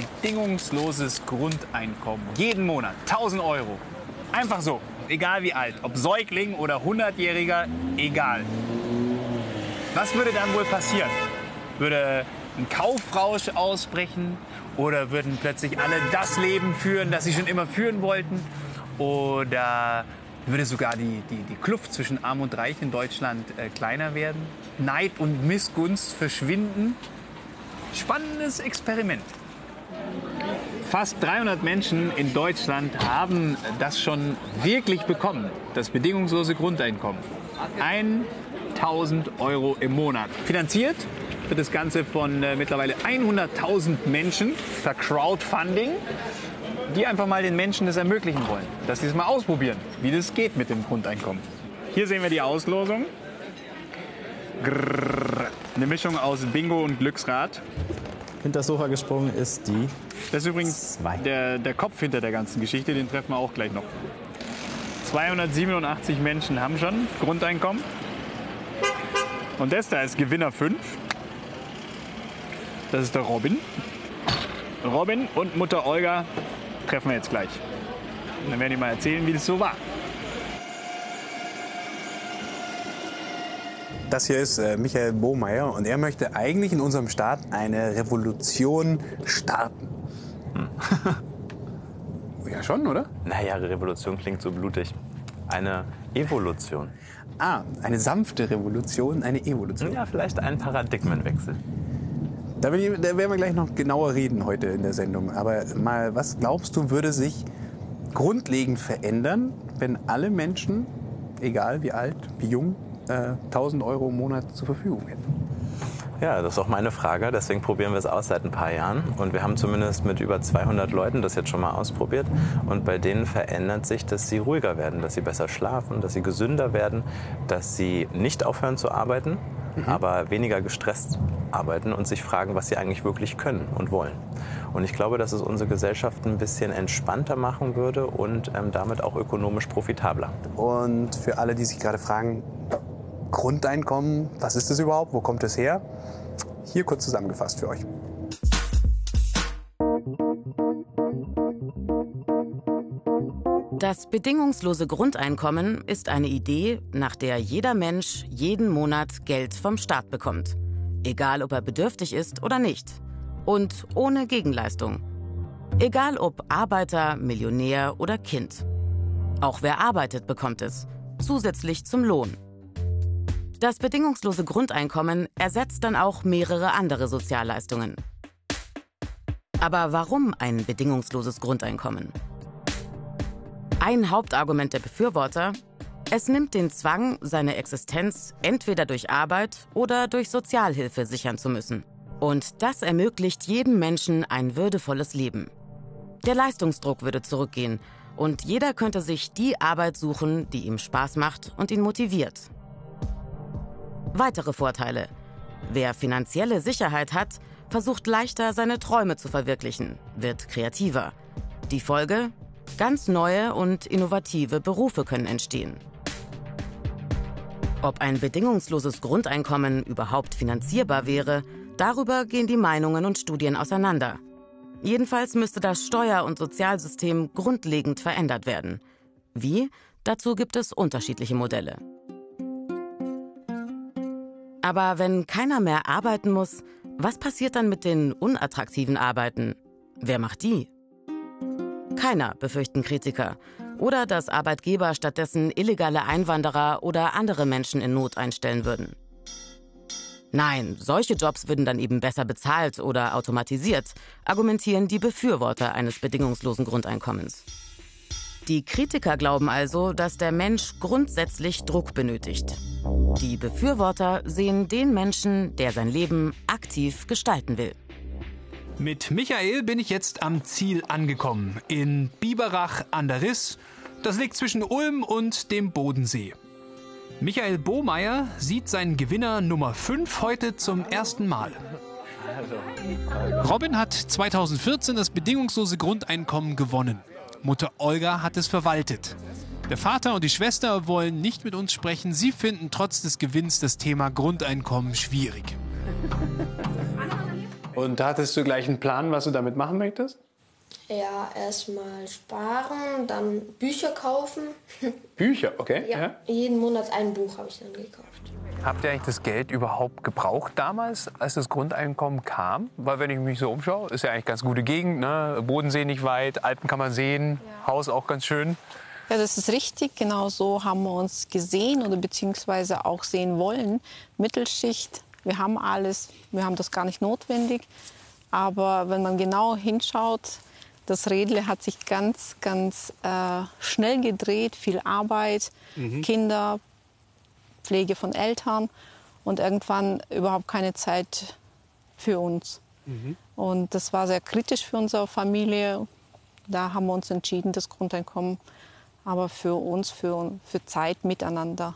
bedingungsloses Grundeinkommen. Jeden Monat 1000 Euro. Einfach so. Egal wie alt. Ob Säugling oder 100-Jähriger, egal. Was würde dann wohl passieren? Würde ein Kaufrausch ausbrechen? Oder würden plötzlich alle das Leben führen, das sie schon immer führen wollten? Oder würde sogar die, die, die Kluft zwischen Arm und Reich in Deutschland äh, kleiner werden? Neid und Missgunst verschwinden? Spannendes Experiment. Fast 300 Menschen in Deutschland haben das schon wirklich bekommen, das bedingungslose Grundeinkommen. 1000 Euro im Monat. Finanziert wird das Ganze von äh, mittlerweile 100.000 Menschen per Crowdfunding, die einfach mal den Menschen das ermöglichen wollen, dass sie es mal ausprobieren, wie das geht mit dem Grundeinkommen. Hier sehen wir die Auslosung. Grrr, eine Mischung aus Bingo und Glücksrad. Hinter das Sofa gesprungen ist die. Das ist übrigens Zwei. der, der Kopf hinter der ganzen Geschichte, den treffen wir auch gleich noch. 287 Menschen haben schon Grundeinkommen. Und das da ist Gewinner 5. Das ist der Robin. Robin und Mutter Olga treffen wir jetzt gleich. Und dann werden die mal erzählen, wie das so war. Das hier ist äh, Michael Bohmeier und er möchte eigentlich in unserem Staat eine Revolution starten. ja, schon, oder? Naja, Revolution klingt so blutig. Eine Evolution. Ah, eine sanfte Revolution, eine Evolution. Ja, vielleicht ein Paradigmenwechsel. Da, ich, da werden wir gleich noch genauer reden heute in der Sendung. Aber mal, was glaubst du, würde sich grundlegend verändern, wenn alle Menschen, egal wie alt, wie jung, äh, 1000 Euro im Monat zur Verfügung hätten? Ja, das ist auch meine Frage. Deswegen probieren wir es aus seit ein paar Jahren. Und wir haben zumindest mit über 200 Leuten das jetzt schon mal ausprobiert. Und bei denen verändert sich, dass sie ruhiger werden, dass sie besser schlafen, dass sie gesünder werden, dass sie nicht aufhören zu arbeiten, aber weniger gestresst arbeiten und sich fragen, was sie eigentlich wirklich können und wollen. Und ich glaube, dass es unsere Gesellschaft ein bisschen entspannter machen würde und ähm, damit auch ökonomisch profitabler. Und für alle, die sich gerade fragen, Grundeinkommen, was ist das überhaupt? Wo kommt es her? Hier kurz zusammengefasst für euch. Das bedingungslose Grundeinkommen ist eine Idee, nach der jeder Mensch jeden Monat Geld vom Staat bekommt. Egal, ob er bedürftig ist oder nicht. Und ohne Gegenleistung. Egal, ob Arbeiter, Millionär oder Kind. Auch wer arbeitet, bekommt es. Zusätzlich zum Lohn. Das bedingungslose Grundeinkommen ersetzt dann auch mehrere andere Sozialleistungen. Aber warum ein bedingungsloses Grundeinkommen? Ein Hauptargument der Befürworter, es nimmt den Zwang, seine Existenz entweder durch Arbeit oder durch Sozialhilfe sichern zu müssen. Und das ermöglicht jedem Menschen ein würdevolles Leben. Der Leistungsdruck würde zurückgehen und jeder könnte sich die Arbeit suchen, die ihm Spaß macht und ihn motiviert. Weitere Vorteile. Wer finanzielle Sicherheit hat, versucht leichter seine Träume zu verwirklichen, wird kreativer. Die Folge? Ganz neue und innovative Berufe können entstehen. Ob ein bedingungsloses Grundeinkommen überhaupt finanzierbar wäre, darüber gehen die Meinungen und Studien auseinander. Jedenfalls müsste das Steuer- und Sozialsystem grundlegend verändert werden. Wie? Dazu gibt es unterschiedliche Modelle. Aber wenn keiner mehr arbeiten muss, was passiert dann mit den unattraktiven Arbeiten? Wer macht die? Keiner, befürchten Kritiker. Oder dass Arbeitgeber stattdessen illegale Einwanderer oder andere Menschen in Not einstellen würden. Nein, solche Jobs würden dann eben besser bezahlt oder automatisiert, argumentieren die Befürworter eines bedingungslosen Grundeinkommens. Die Kritiker glauben also, dass der Mensch grundsätzlich Druck benötigt. Die Befürworter sehen den Menschen, der sein Leben aktiv gestalten will. Mit Michael bin ich jetzt am Ziel angekommen, in Biberach an der Riss. Das liegt zwischen Ulm und dem Bodensee. Michael Bohmeier sieht seinen Gewinner Nummer 5 heute zum ersten Mal. Robin hat 2014 das bedingungslose Grundeinkommen gewonnen. Mutter Olga hat es verwaltet. Der Vater und die Schwester wollen nicht mit uns sprechen. Sie finden trotz des Gewinns das Thema Grundeinkommen schwierig. Und hattest du gleich einen Plan, was du damit machen möchtest? Ja, erstmal sparen, dann Bücher kaufen. Bücher, okay. Ja, jeden Monat ein Buch habe ich dann gekauft. Habt ihr eigentlich das Geld überhaupt gebraucht damals, als das Grundeinkommen kam? Weil wenn ich mich so umschaue, ist ja eigentlich ganz gute Gegend, ne? Bodensee nicht weit, Alpen kann man sehen, Haus auch ganz schön. Ja, das ist richtig. Genau so haben wir uns gesehen oder beziehungsweise auch sehen wollen. Mittelschicht, wir haben alles, wir haben das gar nicht notwendig. Aber wenn man genau hinschaut, das Rädle hat sich ganz, ganz äh, schnell gedreht, viel Arbeit, Kinder, Pflege von Eltern und irgendwann überhaupt keine Zeit für uns. Und das war sehr kritisch für unsere Familie. Da haben wir uns entschieden, das Grundeinkommen aber für uns, für, für Zeit miteinander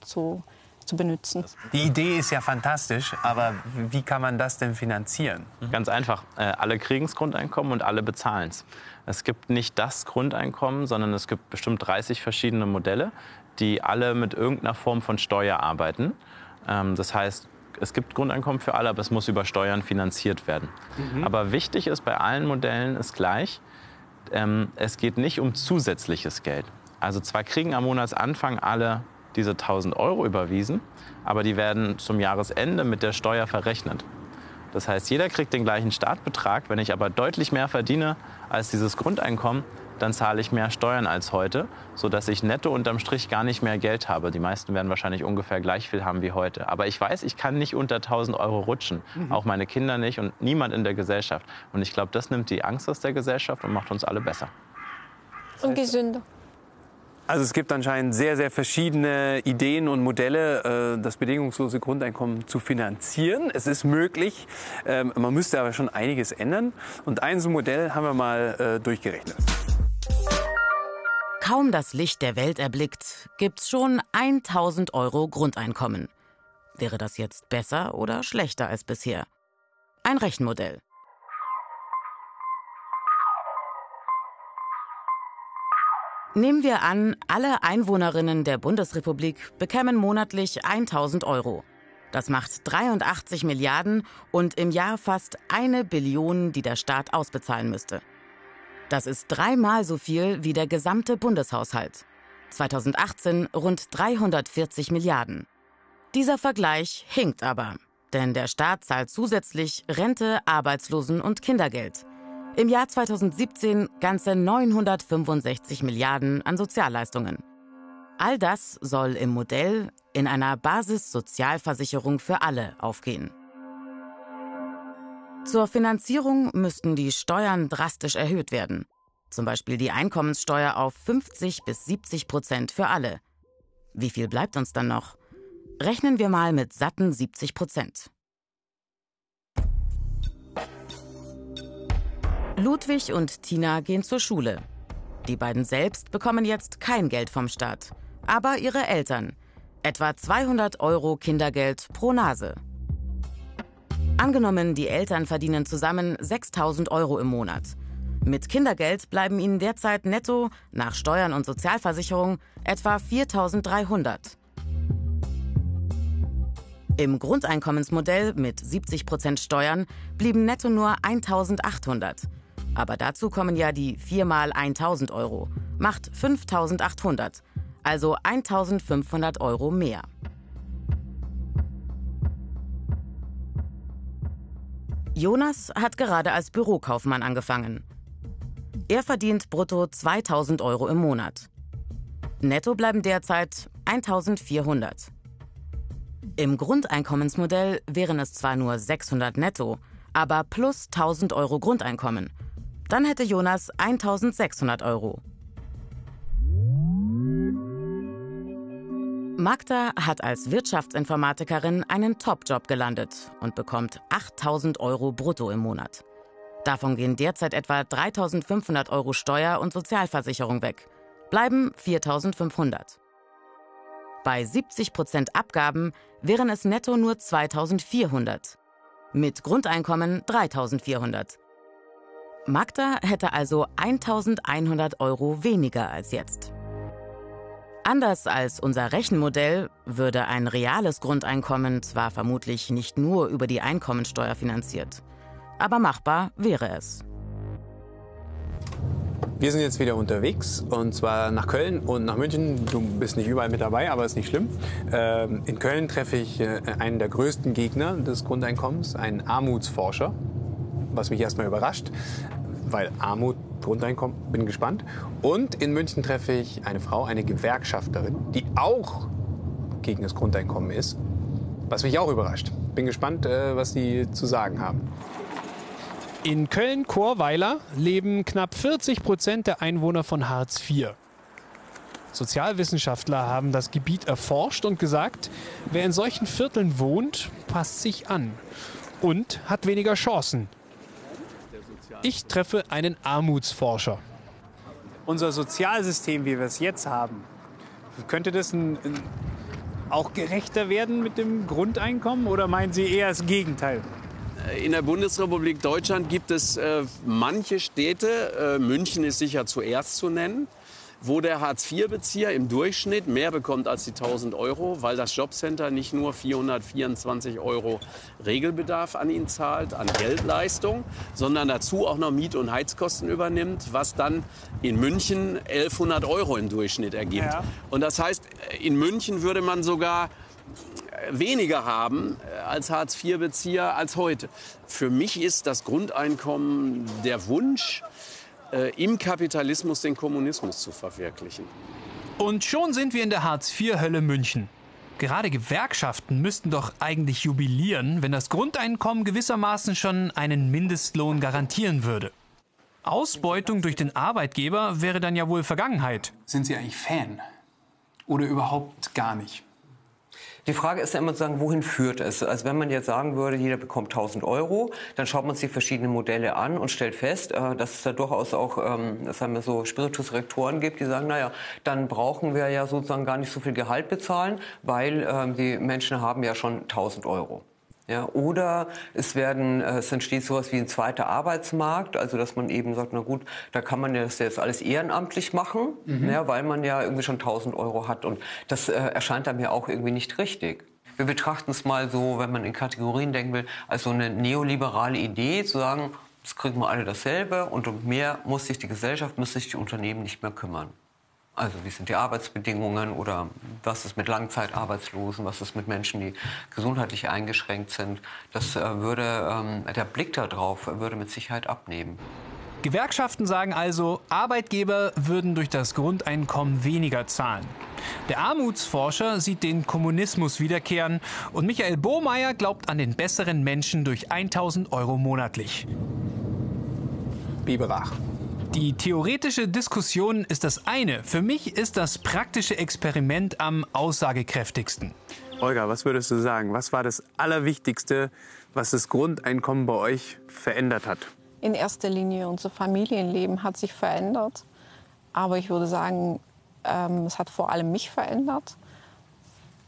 zu, zu benutzen. Die Idee ist ja fantastisch, aber wie kann man das denn finanzieren? Ganz einfach. Äh, alle kriegen das Grundeinkommen und alle bezahlen es. Es gibt nicht das Grundeinkommen, sondern es gibt bestimmt 30 verschiedene Modelle, die alle mit irgendeiner Form von Steuer arbeiten. Ähm, das heißt, es gibt Grundeinkommen für alle, aber es muss über Steuern finanziert werden. Aber wichtig ist bei allen Modellen ist gleich, ähm, es geht nicht um zusätzliches Geld. Also zwar kriegen am Monatsanfang alle diese 1000 Euro überwiesen, aber die werden zum Jahresende mit der Steuer verrechnet. Das heißt, jeder kriegt den gleichen Startbetrag. Wenn ich aber deutlich mehr verdiene als dieses Grundeinkommen, dann zahle ich mehr Steuern als heute, sodass ich netto unterm Strich gar nicht mehr Geld habe. Die meisten werden wahrscheinlich ungefähr gleich viel haben wie heute. Aber ich weiß, ich kann nicht unter 1000 Euro rutschen. Auch meine Kinder nicht und niemand in der Gesellschaft. Und ich glaube, das nimmt die Angst aus der Gesellschaft und macht uns alle besser. Und gesünder. Also es gibt anscheinend sehr, sehr verschiedene Ideen und Modelle, äh, das bedingungslose Grundeinkommen zu finanzieren. Es ist möglich, ähm, man müsste aber schon einiges ändern. Und ein so Modell haben wir mal äh, durchgerechnet. Kaum das Licht der Welt erblickt, gibt's schon 1000 Euro Grundeinkommen. Wäre das jetzt besser oder schlechter als bisher? Ein Rechenmodell. Nehmen wir an, alle Einwohnerinnen der Bundesrepublik bekämen monatlich 1000 Euro. Das macht 83 Milliarden und im Jahr fast eine Billion, die der Staat ausbezahlen müsste. Das ist dreimal so viel wie der gesamte Bundeshaushalt. 2018 rund 340 Milliarden. Dieser Vergleich hinkt aber, denn der Staat zahlt zusätzlich Rente, Arbeitslosen- und Kindergeld. Im Jahr 2017 ganze 965 Milliarden an Sozialleistungen. All das soll im Modell in einer Basissozialversicherung für alle aufgehen. Zur Finanzierung müssten die Steuern drastisch erhöht werden. Zum Beispiel die Einkommenssteuer auf 50 bis 70 Prozent für alle. Wie viel bleibt uns dann noch? Rechnen wir mal mit satten 70 Prozent. Ludwig und Tina gehen zur Schule. Die beiden selbst bekommen jetzt kein Geld vom Staat, aber ihre Eltern. Etwa 200 Euro Kindergeld pro Nase. Angenommen, die Eltern verdienen zusammen 6000 Euro im Monat. Mit Kindergeld bleiben ihnen derzeit netto, nach Steuern und Sozialversicherung, etwa 4300. Im Grundeinkommensmodell mit 70% Steuern blieben netto nur 1800. Aber dazu kommen ja die 4 mal 1000 Euro, macht 5800, also 1500 Euro mehr. Jonas hat gerade als Bürokaufmann angefangen. Er verdient brutto 2000 Euro im Monat. Netto bleiben derzeit 1400. Im Grundeinkommensmodell wären es zwar nur 600 netto, aber plus 1000 Euro Grundeinkommen. Dann hätte Jonas 1600 Euro. Magda hat als Wirtschaftsinformatikerin einen Top-Job gelandet und bekommt 8000 Euro brutto im Monat. Davon gehen derzeit etwa 3500 Euro Steuer und Sozialversicherung weg. Bleiben 4500. Bei 70 Prozent Abgaben wären es netto nur 2400. Mit Grundeinkommen 3400. Magda hätte also 1100 Euro weniger als jetzt. Anders als unser Rechenmodell würde ein reales Grundeinkommen zwar vermutlich nicht nur über die Einkommensteuer finanziert. aber machbar wäre es. Wir sind jetzt wieder unterwegs und zwar nach Köln und nach München. Du bist nicht überall mit dabei, aber ist nicht schlimm. Ähm, in Köln treffe ich äh, einen der größten Gegner des Grundeinkommens, einen Armutsforscher, was mich erstmal überrascht, weil Armut Grundeinkommen, bin gespannt. Und in München treffe ich eine Frau, eine Gewerkschafterin, die auch gegen das Grundeinkommen ist, was mich auch überrascht. Bin gespannt, äh, was die zu sagen haben. In Köln-Chorweiler leben knapp 40 Prozent der Einwohner von Hartz IV. Sozialwissenschaftler haben das Gebiet erforscht und gesagt, wer in solchen Vierteln wohnt, passt sich an und hat weniger Chancen. Ich treffe einen Armutsforscher. Unser Sozialsystem, wie wir es jetzt haben, könnte das ein, ein, auch gerechter werden mit dem Grundeinkommen oder meinen Sie eher das Gegenteil? In der Bundesrepublik Deutschland gibt es äh, manche Städte, äh, München ist sicher zuerst zu nennen, wo der Hartz-IV-Bezieher im Durchschnitt mehr bekommt als die 1000 Euro, weil das Jobcenter nicht nur 424 Euro Regelbedarf an ihn zahlt, an Geldleistung, sondern dazu auch noch Miet- und Heizkosten übernimmt, was dann in München 1100 Euro im Durchschnitt ergibt. Ja. Und das heißt, in München würde man sogar weniger haben äh, als Hartz-IV-Bezieher als heute. Für mich ist das Grundeinkommen der Wunsch, äh, im Kapitalismus den Kommunismus zu verwirklichen. Und schon sind wir in der Hartz-IV-Hölle München. Gerade Gewerkschaften müssten doch eigentlich jubilieren, wenn das Grundeinkommen gewissermaßen schon einen Mindestlohn garantieren würde. Ausbeutung durch den Arbeitgeber wäre dann ja wohl Vergangenheit. Sind Sie eigentlich Fan? Oder überhaupt gar nicht? Die Frage ist ja immer zu sagen, wohin führt es? Also wenn man jetzt sagen würde, jeder bekommt 1000 Euro, dann schaut man sich verschiedene Modelle an und stellt fest, äh, dass es da durchaus auch, ähm, sagen wir so, Spiritus-Rektoren gibt, die sagen, naja, dann brauchen wir ja sozusagen gar nicht so viel Gehalt bezahlen, weil ähm, die Menschen haben ja schon 1000 Euro. Ja, oder es werden, äh, es entsteht sowas wie ein zweiter Arbeitsmarkt, also dass man eben sagt, na gut, da kann man ja das jetzt alles ehrenamtlich machen, Mhm. ja, weil man ja irgendwie schon 1000 Euro hat und das äh, erscheint einem ja auch irgendwie nicht richtig. Wir betrachten es mal so, wenn man in Kategorien denken will, als so eine neoliberale Idee, zu sagen, das kriegen wir alle dasselbe und um mehr muss sich die Gesellschaft, müssen sich die Unternehmen nicht mehr kümmern. Also wie sind die Arbeitsbedingungen oder was ist mit Langzeitarbeitslosen, was ist mit Menschen, die gesundheitlich eingeschränkt sind. Das äh, würde, ähm, der Blick darauf würde mit Sicherheit abnehmen. Gewerkschaften sagen also, Arbeitgeber würden durch das Grundeinkommen weniger zahlen. Der Armutsforscher sieht den Kommunismus wiederkehren und Michael Bohmeier glaubt an den besseren Menschen durch 1000 Euro monatlich. Biberach. Die theoretische Diskussion ist das eine. Für mich ist das praktische Experiment am aussagekräftigsten. Olga, was würdest du sagen? Was war das Allerwichtigste, was das Grundeinkommen bei euch verändert hat? In erster Linie unser Familienleben hat sich verändert. Aber ich würde sagen, ähm, es hat vor allem mich verändert.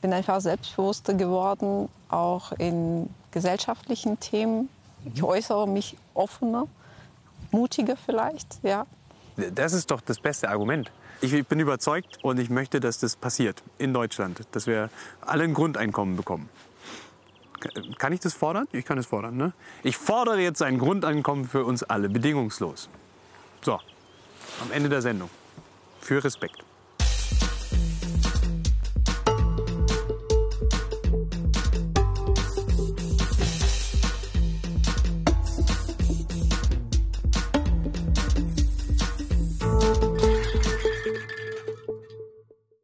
Bin einfach selbstbewusster geworden, auch in gesellschaftlichen Themen. Ich äußere mich offener, mutiger vielleicht, ja. Das ist doch das beste Argument. Ich bin überzeugt und ich möchte, dass das passiert in Deutschland, dass wir alle ein Grundeinkommen bekommen. Kann ich das fordern? Ich kann es fordern. Ne? Ich fordere jetzt ein Grundeinkommen für uns alle, bedingungslos. So, am Ende der Sendung. Für Respekt.